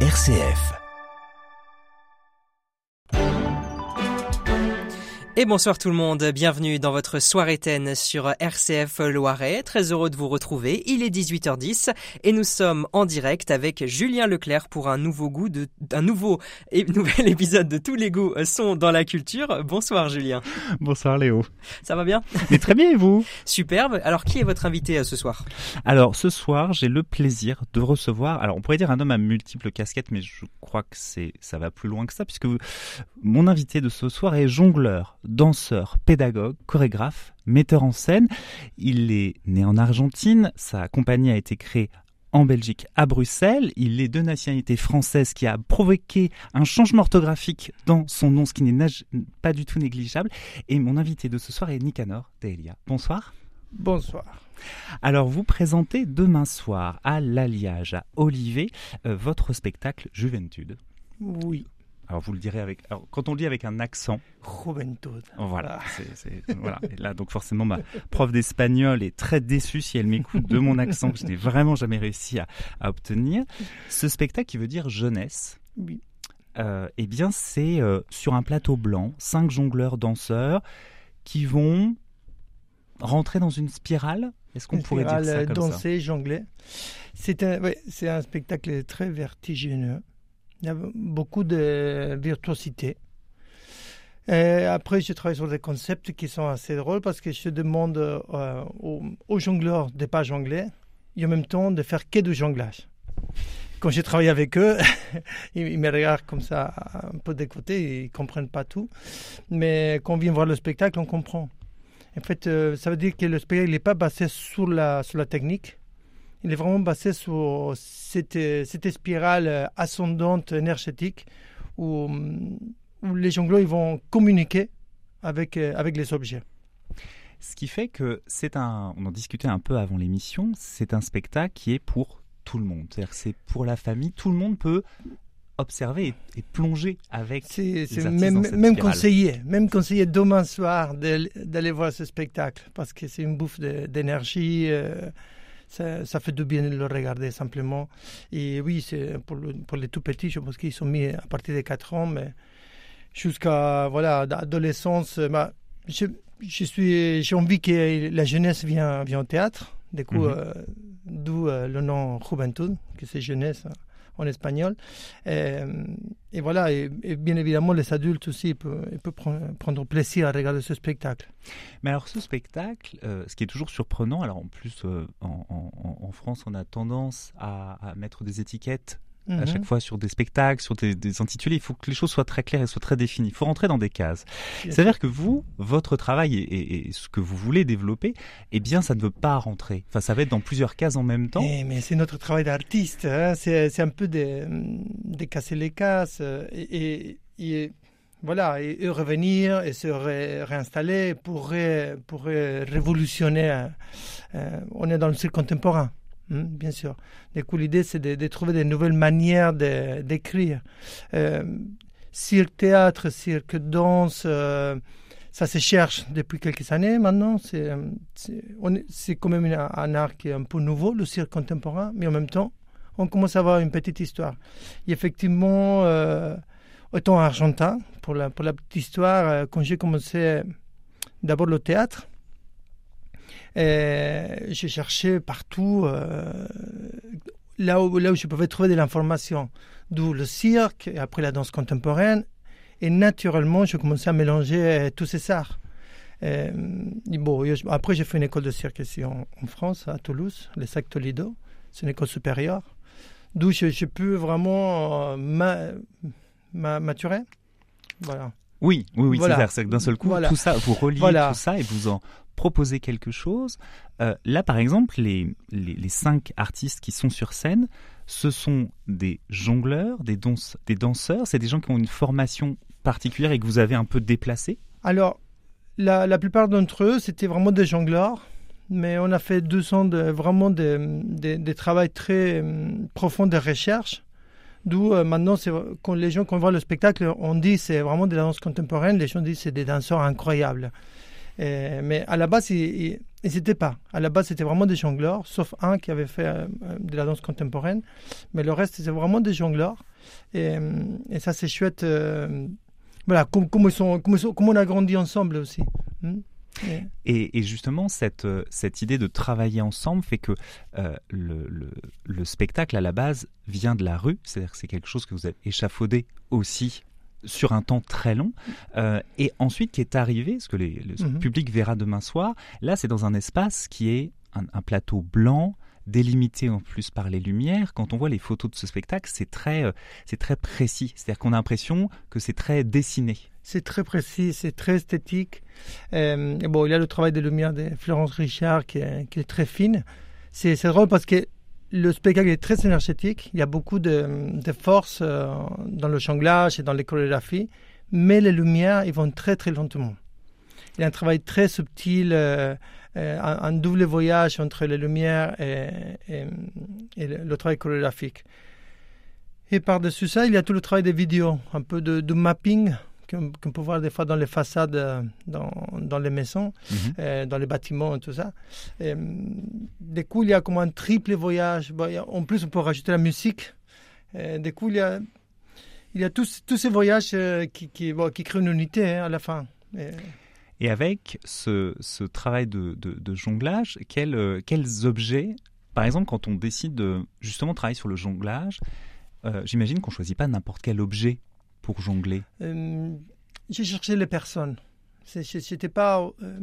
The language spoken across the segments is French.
RCF. Et bonsoir tout le monde, bienvenue dans votre soirée TEN sur RCF Loiret. Très heureux de vous retrouver. Il est 18h10 et nous sommes en direct avec Julien Leclerc pour un nouveau goût de, un nouveau et nouvel épisode de Tous les goûts sont dans la culture. Bonsoir Julien. Bonsoir Léo. Ça va bien? Mais très bien et vous? Superbe. Alors qui est votre invité euh, ce soir? Alors ce soir, j'ai le plaisir de recevoir, alors on pourrait dire un homme à multiples casquettes, mais je crois que c'est ça va plus loin que ça puisque mon invité de ce soir est jongleur danseur, pédagogue, chorégraphe, metteur en scène. Il est né en Argentine, sa compagnie a été créée en Belgique, à Bruxelles. Il est de nationalité française qui a provoqué un changement orthographique dans son nom, ce qui n'est pas du tout négligeable. Et mon invité de ce soir est Nicanor Delia. Bonsoir. Bonsoir. Alors, vous présentez demain soir à l'Alliage, à Olivet, euh, votre spectacle Juventude. Oui. Alors vous le direz avec. quand on le dit avec un accent. Juventud. Voilà. voilà. Et là, donc forcément, ma prof d'espagnol est très déçue si elle m'écoute de mon accent que je n'ai vraiment jamais réussi à, obtenir. Ce spectacle qui veut dire jeunesse. Oui. Euh, eh bien, c'est euh, sur un plateau blanc, cinq jongleurs danseurs qui vont rentrer dans une spirale. Est-ce qu'on pourrait dire ça comme danser, jongler. C'est un, c'est un spectacle très vertigineux. Il y a beaucoup de virtuosité. Après, je travaille sur des concepts qui sont assez drôles parce que je demande euh, aux, jongleurs de ne pas jongler et en même temps de faire que du jonglage. Quand je travaille avec eux, ils, me regardent comme ça un peu de côté, ils ne comprennent pas tout. Mais quand on vient voir le spectacle, on comprend. En fait, euh, ça veut dire que le spectacle n'est pas basé sur la technique, il est vraiment basé sur cette, cette spirale ascendante énergétique où, où les jongleurs ils vont communiquer avec, avec les objets. Ce qui fait que c'est un, on en discutait un peu avant l'émission, c'est un spectacle qui est pour tout le monde. C'est-à-dire c'est pour la famille, tout le monde peut observer et, plonger avec c'est, même, même conseiller, même conseiller demain soir d'aller voir ce spectacle parce que c'est une bouffe d'énergie. Euh, ça, fait du bien de le regarder simplement. Et oui, c'est pour, pour, les tout petits, je pense qu'ils sont mis à partir de 4 ans, mais jusqu'à voilà, adolescence, bah, je, je suis, j'ai envie que la jeunesse vienne, vient au théâtre. Du coup, mhm. euh, d'où euh, le nom Juventud, que c'est jeunesse en espagnol. Et, voilà, et, bien évidemment, les adultes aussi peuvent, prendre, plaisir à regarder ce spectacle. Mais alors, ce spectacle, euh, ce qui est toujours surprenant, alors en plus, euh, en, France, on a tendance à mettre des étiquettes à chaque mhm. fois sur des spectacles, sur des, intitulés. Il faut que les choses soient très claires et soient très définies. Il faut rentrer dans des cases. C'est-à-dire que vous, votre travail et, ce que vous voulez développer, eh bien, ça ne veut pas rentrer. Enfin, ça va être dans plusieurs cases en même temps. Eh, mais c'est notre travail d'artiste. Hein. C'est un peu de, de, casser les cases et, et voilà, et, revenir et se réinstaller pour, pour révolutionner. Euh, on est dans le cirque contemporain. Hmm, bien sûr. Du coup, l'idée, c'est de, trouver des nouvelles manières d'écrire. Euh, cirque, théâtre, cirque, danse, euh, ça se cherche depuis quelques années maintenant. C'est quand même un art qui est un peu nouveau, le cirque contemporain, mais en même temps, on commence à avoir une petite histoire. Et effectivement, euh, autant argentin, pour la, petite histoire, euh, quand j'ai commencé d'abord le théâtre, j'ai cherché partout euh, là, où, là où je pouvais trouver de l'information, d'où le cirque et après la danse contemporaine. Et naturellement, je commençais à mélanger euh, tous ces arts. Euh, bon, après, j'ai fait une école de cirque ici en, France, à Toulouse, le SAC Toledo. C'est une école supérieure, d'où j'ai pu vraiment maturer. Voilà. Oui, oui, oui, c'est que d'un seul coup, tout ça, vous reliez tout ça et vous en proposer quelque chose. Euh, là, par exemple, les, cinq artistes qui sont sur scène, ce sont des jongleurs, des, des danseurs, c'est des gens qui ont une formation particulière et que vous avez un peu déplacé Alors, la, plupart d'entre eux, c'était vraiment des jongleurs, mais on a fait deux ans de vraiment des de, travail très hum, profond de recherche. D'où euh, maintenant, quand les gens, on voit le spectacle, on dit c'est vraiment de la danse contemporaine, les gens disent c'est des danseurs incroyables. Mais à la base, ils n'étaient pas. À la base, c'était vraiment des jongleurs, sauf un qui avait fait de la danse contemporaine. Mais le reste, c'était vraiment des jongleurs. Et, ça, c'est chouette. voilà, comment, comment, on a grandi ensemble aussi. Hmm. Et, justement, cette, euh, idée de travailler ensemble fait que euh, le, le, spectacle, à la base, vient de la rue. C'est-à-dire que c'est quelque chose que vous avez échafaudé aussi sur un temps très long, euh, et ensuite qui est arrivé, ce que le mhm. public verra demain soir, là c'est dans un espace qui est un, plateau blanc, délimité en plus par les lumières. Quand on voit les photos de ce spectacle, c'est très, c'est très précis. C'est-à-dire qu'on a l'impression que c'est très dessiné c'est très précis, c'est très esthétique. Euh, bon, il y a le travail de lumière de Florence Richard qui est, qui est très fine. C'est drôle parce que le spectacle est très énergétique. Il y a beaucoup de, de force euh, dans le jonglage et dans les chorégraphies, mais les lumières, ils vont très très lentement. Il y a un travail très subtil, euh, un, double voyage entre les lumières et, le, travail chorégraphique. Et par-dessus ça, il y a tout le travail des vidéos, un peu de mapping qu'on peut voir des fois dans les façades, euh, dans, dans les maisons, mhm. euh, dans les bâtiments et tout ça. Et, euh, du coup, il y a comme un triple voyage. en plus, on peut rajouter la musique. Et, du coup, il y a, il y a tous, tous ces voyages qui, qui, qui, créent une unité hein, à la fin. Et, avec ce, ce travail de, de, jonglage, quels, quels objets, par exemple, quand on décide de justement travailler sur le jonglage, j'imagine qu'on ne choisit pas n'importe quel objet jongler? Euh, J'ai cherché les personnes. C'était pas, euh,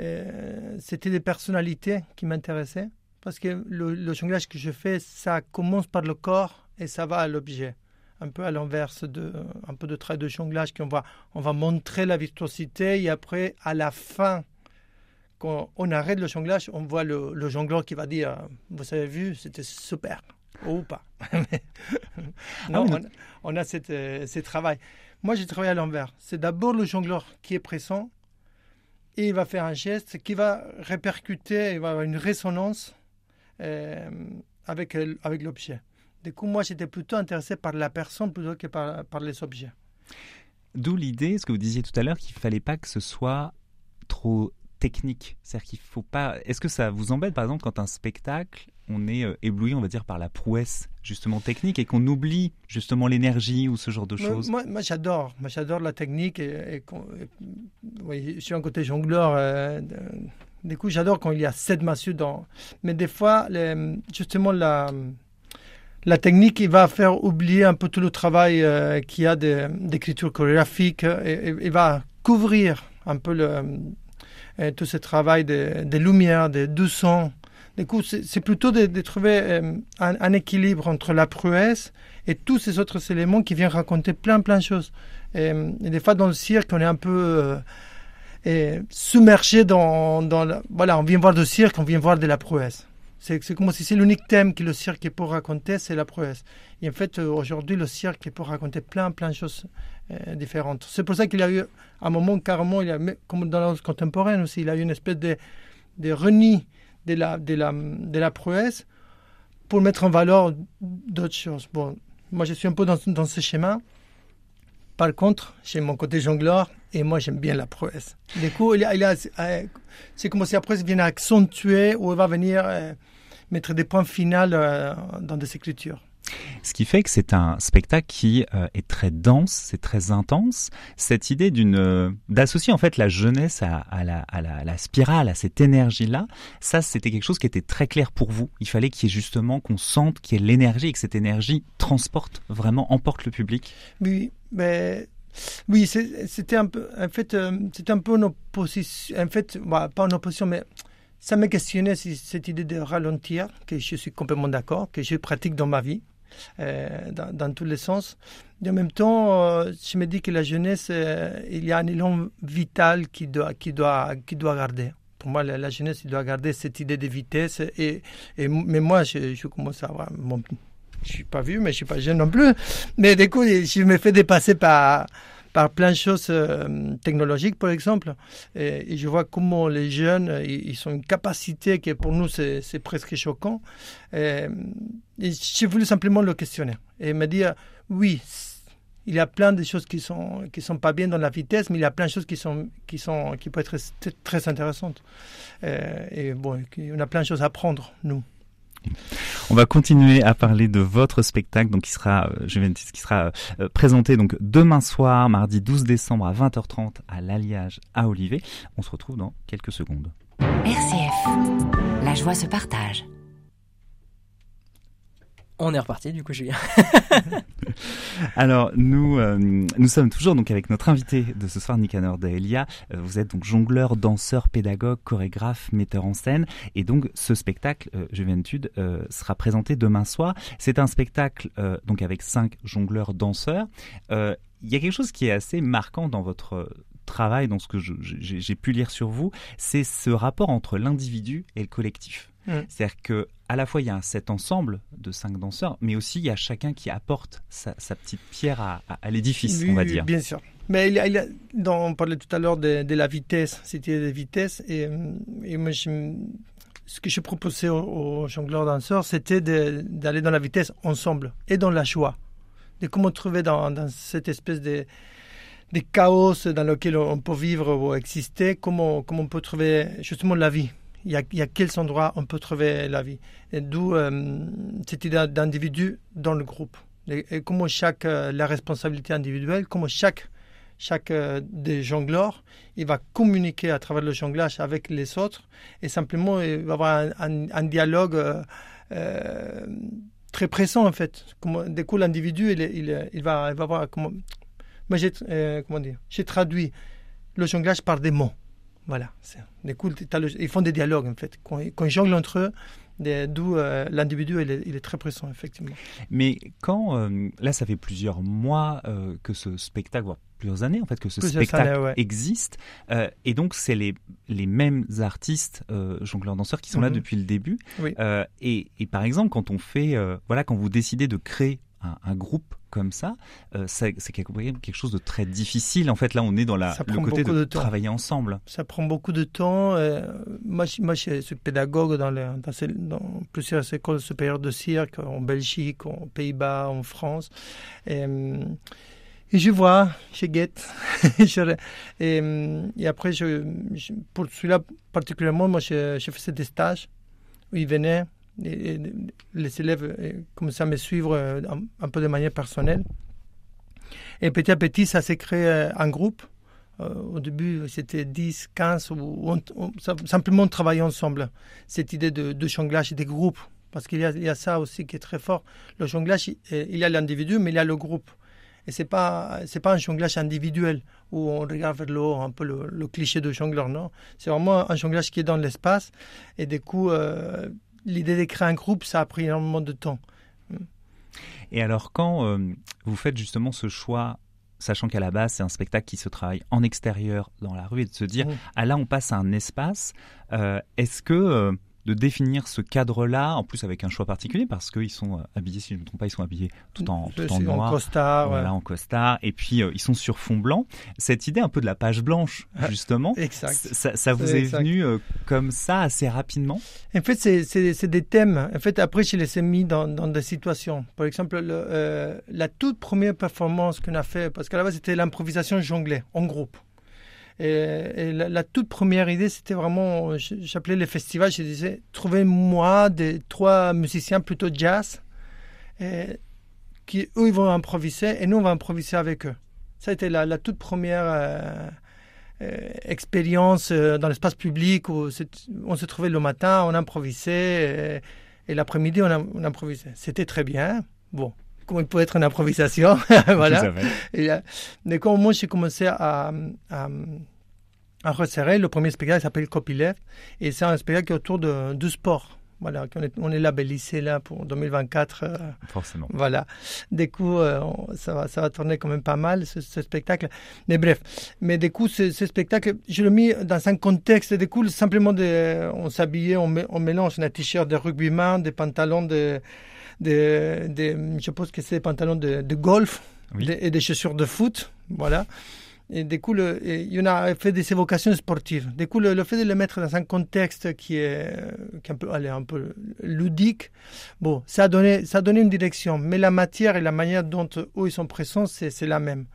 euh, c'était des personnalités qui m'intéressaient parce que le, jonglage que je fais, ça commence par le corps et ça va à l'objet. Un peu à l'inverse de un peu de trait de jonglage qu'on va on va montrer la virtuosité et après à la fin quand on arrête le jonglage, on voit le, le jongleur qui va dire Vous avez vu, c'était super ou pas. non, ah on, a cette, euh, ce travail. Moi, j'ai travaillé à l'envers. C'est d'abord le jongleur qui est présent et il va faire un geste qui va répercuter, il va avoir une résonance euh, avec, euh, avec l'objet. Du coup, moi, j'étais plutôt intéressé par la personne plutôt que par, par les objets. D'où l'idée, ce que vous disiez tout à l'heure, qu'il ne fallait pas que ce soit trop technique. C'est-à-dire qu'il faut pas. Est-ce que ça vous embête, par exemple, quand un spectacle on est euh, ébloui, on va dire, par la prouesse justement technique et qu'on oublie justement l'énergie ou ce genre de choses Moi, j'adore, moi j'adore la technique et, je suis un côté jongleur. Euh, du coup, j'adore quand il y a sept massues dans. Mais des fois, justement la la technique il va faire oublier un peu tout le travail euh, qu'il y a d'écriture chorégraphique et, il va couvrir un peu le, tout ce travail de, de lumière, de, de son. Du coup, c'est plutôt de, trouver euh, un, équilibre entre la prouesse et tous ces autres éléments qui viennent raconter plein, plein de choses. Et, des fois, dans le cirque, on est un peu euh, submergé dans, dans Voilà, on vient voir le cirque, on vient voir de la prouesse. C'est comme si c'est l'unique thème que le cirque est pour raconter, c'est la prouesse. Et en fait, euh, aujourd'hui, le cirque est pour raconter plein, plein de choses différentes. C'est pour ça qu'il y a eu, un moment, carrément, il y a, comme dans l'art contemporaine aussi, il y a eu une espèce de, de renie de la, de la, de la prouesse pour mettre en valeur d'autres choses. Bon, moi, je suis un peu dans, dans ce schéma. Par contre, j'ai mon côté jongleur et moi, j'aime bien la prouesse. Du coup, il a, euh, c'est comme si la prouesse vient accentuer ou elle va venir euh, mettre des points finaux euh, dans des écritures. Ce qui fait que c'est un spectacle qui euh, est très dense, c'est très intense. Cette idée d'une euh, d'associer en fait la jeunesse à, la, à, la, spirale, à cette énergie-là, ça c'était quelque chose qui était très clair pour vous. Il fallait qu'il y ait justement qu'on sente qu'il y ait l'énergie et que cette énergie transporte vraiment, emporte le public. Oui, mais oui, c'était un peu, en fait, euh, c'était un peu une opposition. En fait, bah, pas une opposition, mais ça me questionnait cette idée de ralentir, que je suis complètement d'accord, que je pratique dans ma vie. Euh, dans, tous les sens. Et en même temps, euh, je me dis que la jeunesse, euh, il y a un élan vital qui doit, qui doit, qui doit garder. Pour moi, la, jeunesse, il doit garder cette idée de vitesse. Et, mais moi, je, commence à avoir. Bon, je suis pas vieux, mais je suis pas jeune non plus. Mais du coup, je me fais dépasser par par plein de choses technologiques, par exemple. Et, je vois comment les jeunes, ils, ont une capacité qui pour nous, c'est presque choquant. Et, j'ai voulu simplement le questionner et me dire, oui, Il y a plein de choses qui sont qui sont pas bien dans la vitesse, mais il y a plein de choses qui sont qui sont qui peuvent être très, intéressantes. Euh, et bon, on a plein de choses à apprendre nous. On va continuer à parler de votre spectacle, donc qui sera, euh, je qui sera euh, présenté donc demain soir, mardi 12 décembre à 20h30 à l'Alliage à Olivet. On se retrouve dans quelques secondes. RCF, la joie se partage. On est reparti du coup Julien. Alors nous euh, nous sommes toujours donc avec notre invité de ce soir Nicanor Daelia. Euh, vous êtes donc jongleur, danseur, pédagogue, chorégraphe, metteur en scène et donc ce spectacle euh, Juventude euh, sera présenté demain soir. C'est un spectacle donc avec cinq jongleurs danseurs. Il y a quelque chose qui est assez marquant dans votre travail, dans ce que j'ai pu lire sur vous, c'est ce rapport entre l'individu et le collectif. Mm. C'est-à-dire que à la fois il y a cet ensemble de cinq danseurs, mais aussi il y a chacun qui apporte sa, petite pierre à, l'édifice, on va dire. Bien sûr. Mais il a, on parlait tout à l'heure de, la vitesse, c'était de vitesse, et, et moi ce que je proposais aux, jongleurs danseurs, c'était d'aller dans la vitesse ensemble et dans la joie, de comment trouver dans, dans cette espèce de des chaos dans lequel on peut vivre ou exister, comment, comment on peut trouver justement la vie il y, a, quels endroits on peut trouver la vie. D'où euh, cette idée d'individu dans le groupe. Et, comment chaque, euh, la responsabilité individuelle, comment chaque, chaque euh, des jongleurs, il va communiquer à travers le jonglage avec les autres et simplement il va avoir un, dialogue très pressant en fait. Comment, du coup, l'individu, il, va, il va avoir comment, moi j'ai, comment dire, j'ai traduit le jonglage par des mots. Voilà. Des ils font des dialogues, en fait. Quand, ils jonglent entre eux, d'où euh, l'individu, il, est, très pressant, effectivement. Mais quand, euh, là, ça fait plusieurs mois euh, que ce spectacle, voire plusieurs années, en fait, que ce spectacle existe. et donc, c'est les, les mêmes artistes, jongleurs-danseurs, qui sont là mhm. depuis le début. Et, et, par exemple, quand on fait, voilà, quand vous décidez de créer un, groupe comme ça, euh, c'est quelque chose de très difficile. En fait, là, on est dans la, le côté de, travailler ensemble. Ça prend beaucoup de temps. Euh, moi, moi, je suis pédagogue dans, dans, plusieurs écoles supérieures de cirque, en Belgique, aux Pays-Bas, en France. Et, euh, et, je vois, je guette. et, et, après, je, pour celui-là particulièrement, moi, je, je faisais des stages où ils venaient les élèves euh, commençaient à me suivre euh, un, peu de manière personnelle. Et petit à petit, ça s'est créé euh, en groupe. au début, c'était 10, 15, ou simplement on travaillait ensemble. Cette idée de, de jonglage des groupes, parce qu'il y, y, a ça aussi qui est très fort. Le jonglage, il y a l'individu, mais il y a le groupe. Et c'est pas c'est pas un jonglage individuel où on regarde vers le haut, un peu le, cliché de jongleur, non. C'est vraiment un jonglage qui est dans l'espace. Et du coup, l'idée d'écrire un groupe, ça a pris énormément de temps. Et alors, quand euh, vous faites justement ce choix, sachant qu'à la base, c'est un spectacle qui se travaille en extérieur, dans la rue, et de se dire, ah là, on passe à un espace, euh, est-ce que euh, de définir ce cadre-là, en plus avec un choix particulier, parce qu'ils sont euh, habillés, si je ne me trompe pas, ils sont habillés tout en, tout en noir. En costard. Voilà, en costard. Et puis, euh, ils sont sur fond blanc. Cette idée un peu de la page blanche, ah, justement, exact. Ça, vous est, venu euh, comme ça, assez rapidement? En fait, c'est des thèmes. En fait, après, je les ai mis dans, dans des situations. Par exemple, le, la toute première performance qu'on a fait, parce qu'à la base, c'était l'improvisation jonglée, en groupe. Et, la, toute première idée, c'était vraiment, j'appelais les festivals, je disais, trouvez-moi des trois musiciens plutôt jazz, qui eux, ils vont improviser, et nous, on va improviser avec eux. Ça a été la, toute première euh, euh, expérience euh, dans l'espace public où on se trouvait le matin, on improvisait, et, l'après-midi, on, improvisait. C'était très bien. Bon, comment il peut être une improvisation. voilà. Et, mais quand moi j'ai commencé à, à, à, resserrer, le premier spectacle s'appelle Copyleft et c'est un spectacle autour de, du sport. Voilà, on est, on est labellisé là pour 2024. Euh, Forcément. Voilà. Du coup, euh, ça, va, ça va tourner quand même pas mal, ce, spectacle. Mais bref. Mais du coup, ce, spectacle, je l'ai mis dans un contexte, du coup, simplement, de, on s'habillait, on, on mélange un t-shirt de rugbyman, des pantalons de de, je pense que c'est des pantalons de, golf et des chaussures de foot, voilà. Et du coup, le, il y en a fait des évocations sportives. Du coup, le, fait de le mettre dans un contexte qui est, qui est un, peu, allez, un peu ludique, bon, ça a, donné, ça a donné une direction. Mais la matière et la manière dont eux ils sont présents, c'est la même.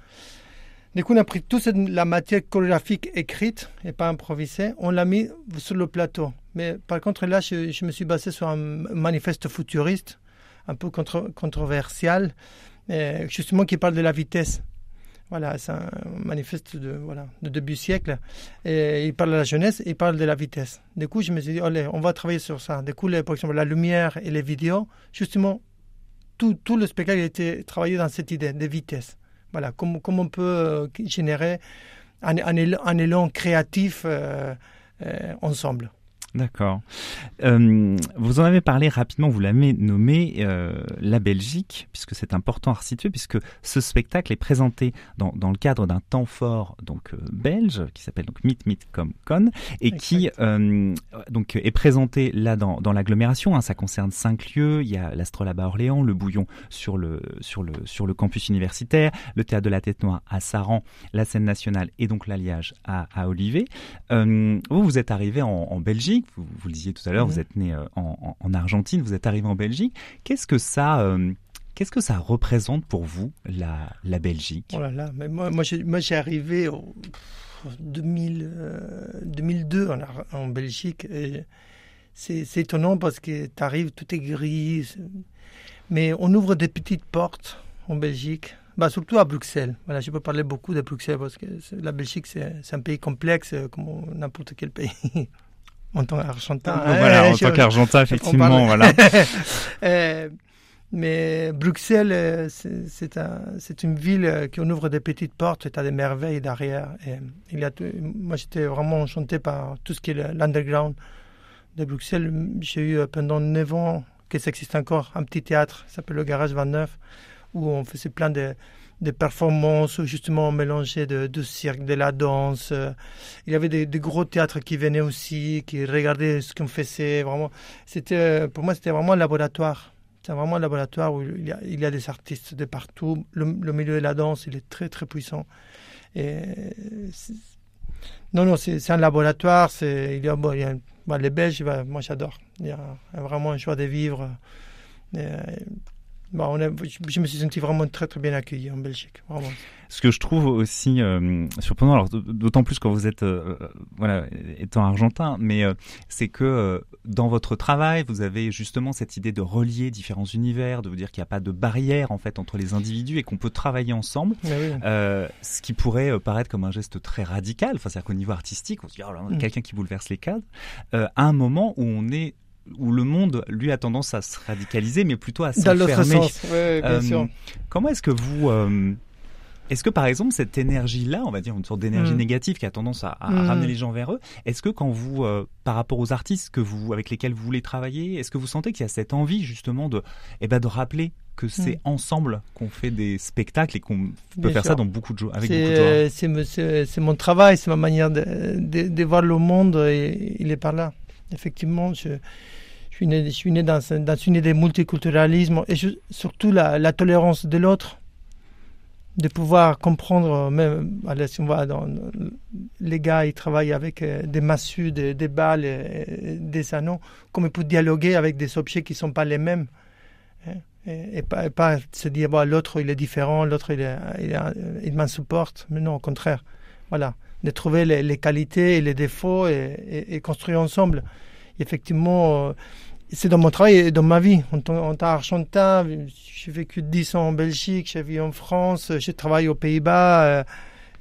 Du coup, on a pris toute la matière chorégraphique écrite et pas improvisée, on l'a mis sur le plateau. Mais par contre, là, je, je me suis basé sur un manifeste futuriste, un peu contre, controversial, justement qui parle de la vitesse. Voilà, c'est un manifeste de, voilà, de début siècle. Et il parle de la jeunesse et il parle de la vitesse. Du coup, je me suis dit, allez, on va travailler sur ça. Du coup, par exemple, la lumière et les vidéos, justement, tout, tout le spectacle a été travaillé dans cette idée de vitesse. Voilà, comment, on peut euh, générer un, un, élan, créatif euh, euh, ensemble. D'accord. Euh, vous en avez parlé rapidement, vous l'avez nommé euh, la Belgique, puisque c'est important à resituer, puisque ce spectacle est présenté dans, dans le cadre d'un temps fort donc euh, belge qui s'appelle donc Meet Meet Comme Con et qui donc est présenté là dans, dans l'agglomération. Hein, ça concerne cinq lieux. Il y a l'Astrolabe à Orléans, le Bouillon sur le sur le sur le campus universitaire, le théâtre de la Tête Noire à Saran, la scène nationale et donc l'Alliage à, à Olivet. vous vous êtes arrivé en, en Belgique vous, le disiez tout à l'heure, vous êtes né euh, en, Argentine, vous êtes arrivé en Belgique. Qu'est-ce que ça, euh, qu'est-ce que ça représente pour vous la, la Belgique? Oh là là, mais moi, moi, j'ai arrivé en 2000, 2002 en, en, Belgique. C'est étonnant parce que tu arrives, tout est gris. Mais on ouvre des petites portes en Belgique. Bah, surtout à Bruxelles. Voilà, je peux parler beaucoup de Bruxelles parce que la Belgique, c'est un pays complexe comme n'importe quel pays. en tant qu'Argentin. voilà, en tant qu'Argentin, effectivement, voilà. Euh, mais Bruxelles, euh, c'est un, une ville euh, qui ouvre des petites portes, et a des merveilles derrière. Et il y a moi, j'étais vraiment enchanté par tout ce qui est l'underground de Bruxelles. J'ai eu pendant 9 ans, que ça existe encore, un petit théâtre, ça s'appelle le Garage 29, où on faisait plein de des performances justement on mélangeait de, de cirque, de la danse. Il y avait des, gros théâtres qui venaient aussi, qui regardaient ce qu'on faisait. Vraiment, c'était pour moi c'était vraiment un laboratoire. C'est vraiment un laboratoire où il y, a, des artistes de partout. Le, milieu de la danse, il est très très puissant. Et non non, c'est un laboratoire. C'est il y a, bon, il y bah, les Belges, bah, moi j'adore. Il y a vraiment un choix de vivre. Et, Bon, on a, je me suis senti vraiment très très bien accueilli en Belgique. Vraiment. Ce que je trouve aussi euh, surprenant, alors d'autant plus quand vous êtes euh, euh, voilà étant argentin, mais euh, c'est que dans votre travail, vous avez justement cette idée de relier différents univers, de vous dire qu'il n'y a pas de barrière en fait entre les individus et qu'on peut travailler ensemble. Oui. ce qui pourrait paraître comme un geste très radical, enfin c'est-à-dire qu'au niveau artistique, on se dit oh là, mm. quelqu'un qui bouleverse les cadres, à un moment où on est où le monde, lui, a tendance à se radicaliser, mais plutôt à s'enfermer. Dans l'autre sens, oui, bien euh, sûr. Comment est-ce que vous... Euh, est-ce que par exemple cette énergie-là, on va dire une sorte d'énergie mm. négative qui a tendance à, mm. ramener les gens vers eux, est-ce que quand vous, euh, par rapport aux artistes que vous, avec lesquels vous voulez travailler, est-ce que vous sentez qu'il y a cette envie justement de, eh ben, de rappeler que c'est mm. ensemble qu'on fait des spectacles et qu'on peut faire ça dans beaucoup de jours, avec beaucoup de C'est mon travail, c'est ma manière de, de, de, voir le monde et il est par là. Effectivement, je, suis né, je suis né dans, dans une idée de multiculturalisme et surtout la, tolérance de l'autre, de pouvoir comprendre, même si on va dans, les gars, ils travaillent avec euh, des massues, des, balles, des anneaux, comme ils peuvent dialoguer avec des objets qui ne sont pas les mêmes. Hein, et, pas, se dire, bon, l'autre il est différent, l'autre il, il, il m'insupporte, mais non, au contraire. Voilà de trouver les, qualités et les défauts et, construire ensemble. effectivement, euh, c'est dans mon travail et dans ma vie. En tant qu'Argentin, j'ai vécu 10 ans en Belgique, j'ai vécu en France, j'ai travaillé aux Pays-Bas,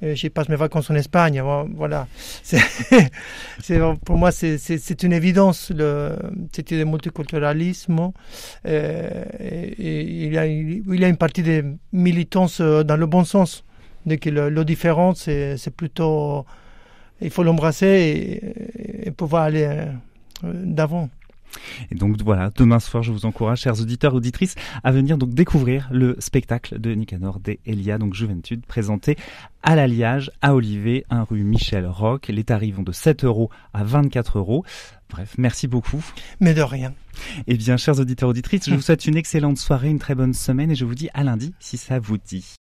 euh, j'ai passé mes vacances en Espagne. Voilà. Pour moi, c'est, une évidence, le, c'était le multiculturalisme. Euh, il, y a, il y a une partie des militance euh, dans le bon sens que le, le différent, c'est plutôt. Il faut l'embrasser et, pouvoir aller euh, d'avant. Et donc voilà, demain soir, je vous encourage, chers auditeurs, auditrices, à venir donc découvrir le spectacle de Nicanor de Elia, donc Juventude, présenté à l'Alliage, à Olivet, 1 rue Michel Roch. Les tarifs vont de 7 euros à 24 euros. Bref, merci beaucoup. Mais de rien. Eh bien, chers auditeurs, auditrices, je vous souhaite une excellente soirée, une très bonne semaine et je vous dis à lundi si ça vous dit.